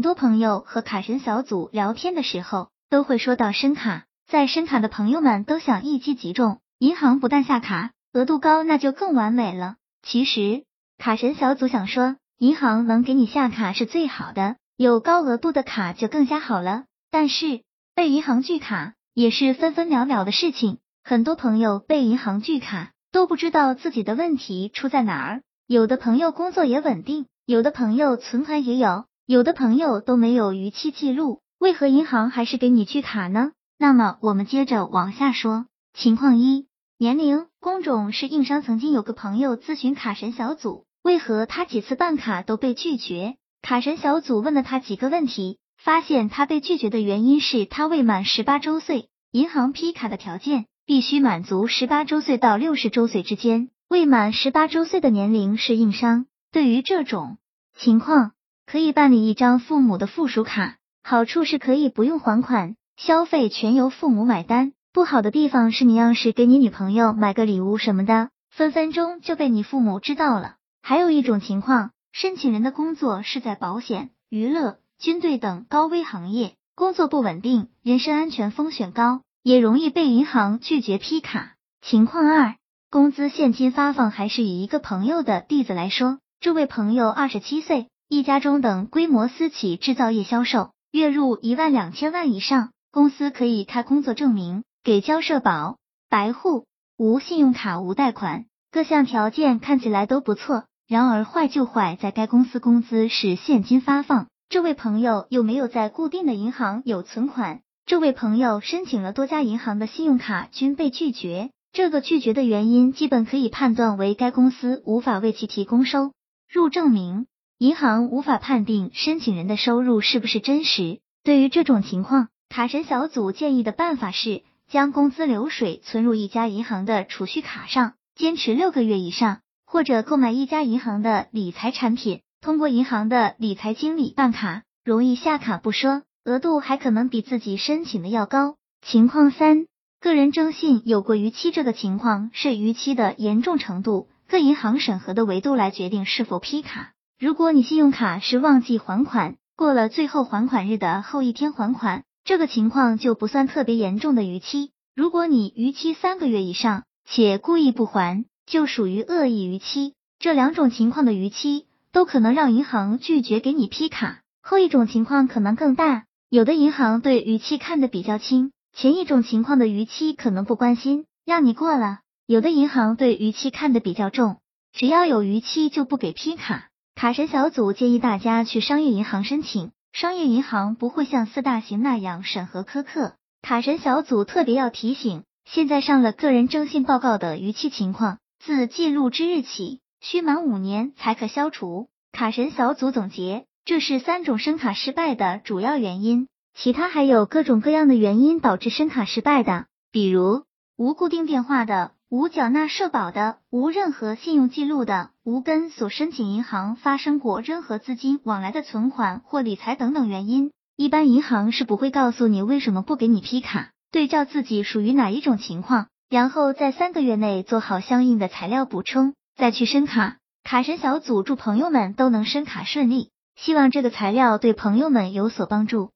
很多朋友和卡神小组聊天的时候，都会说到申卡，在申卡的朋友们都想一击即中，银行不但下卡，额度高，那就更完美了。其实，卡神小组想说，银行能给你下卡是最好的，有高额度的卡就更加好了。但是被银行拒卡也是分分秒秒的事情，很多朋友被银行拒卡都不知道自己的问题出在哪儿。有的朋友工作也稳定，有的朋友存款也有。有的朋友都没有逾期记录，为何银行还是给你拒卡呢？那么我们接着往下说。情况一，年龄、工种是硬伤。曾经有个朋友咨询卡神小组，为何他几次办卡都被拒绝？卡神小组问了他几个问题，发现他被拒绝的原因是他未满十八周岁，银行批卡的条件必须满足十八周岁到六十周岁之间，未满十八周岁的年龄是硬伤。对于这种情况，可以办理一张父母的附属卡，好处是可以不用还款，消费全由父母买单。不好的地方是你要是给你女朋友买个礼物什么的，分分钟就被你父母知道了。还有一种情况，申请人的工作是在保险、娱乐、军队等高危行业，工作不稳定，人身安全风险高，也容易被银行拒绝批卡。情况二，工资现金发放，还是以一个朋友的例子来说，这位朋友二十七岁。一家中等规模私企制造业销售，月入一万两千万以上，公司可以开工作证明，给交社保，白户，无信用卡，无贷款，各项条件看起来都不错。然而坏就坏在该公司工资是现金发放，这位朋友又没有在固定的银行有存款，这位朋友申请了多家银行的信用卡均被拒绝，这个拒绝的原因基本可以判断为该公司无法为其提供收入证明。银行无法判定申请人的收入是不是真实。对于这种情况，卡神小组建议的办法是将工资流水存入一家银行的储蓄卡上，坚持六个月以上，或者购买一家银行的理财产品，通过银行的理财经理办卡，容易下卡不说，额度还可能比自己申请的要高。情况三，个人征信有过逾期，这个情况是逾期的严重程度，各银行审核的维度来决定是否批卡。如果你信用卡是忘记还款，过了最后还款日的后一天还款，这个情况就不算特别严重的逾期。如果你逾期三个月以上且故意不还，就属于恶意逾期。这两种情况的逾期都可能让银行拒绝给你批卡。后一种情况可能更大，有的银行对逾期看得比较轻，前一种情况的逾期可能不关心，让你过了；有的银行对逾期看得比较重，只要有逾期就不给批卡。卡神小组建议大家去商业银行申请，商业银行不会像四大行那样审核苛刻。卡神小组特别要提醒，现在上了个人征信报告的逾期情况，自记录之日起，需满五年才可消除。卡神小组总结，这是三种申卡失败的主要原因，其他还有各种各样的原因导致申卡失败的，比如无固定电话的。无缴纳社保的，无任何信用记录的，无跟所申请银行发生过任何资金往来的存款或理财等等原因，一般银行是不会告诉你为什么不给你批卡。对照自己属于哪一种情况，然后在三个月内做好相应的材料补充，再去申卡。卡神小组祝朋友们都能申卡顺利，希望这个材料对朋友们有所帮助。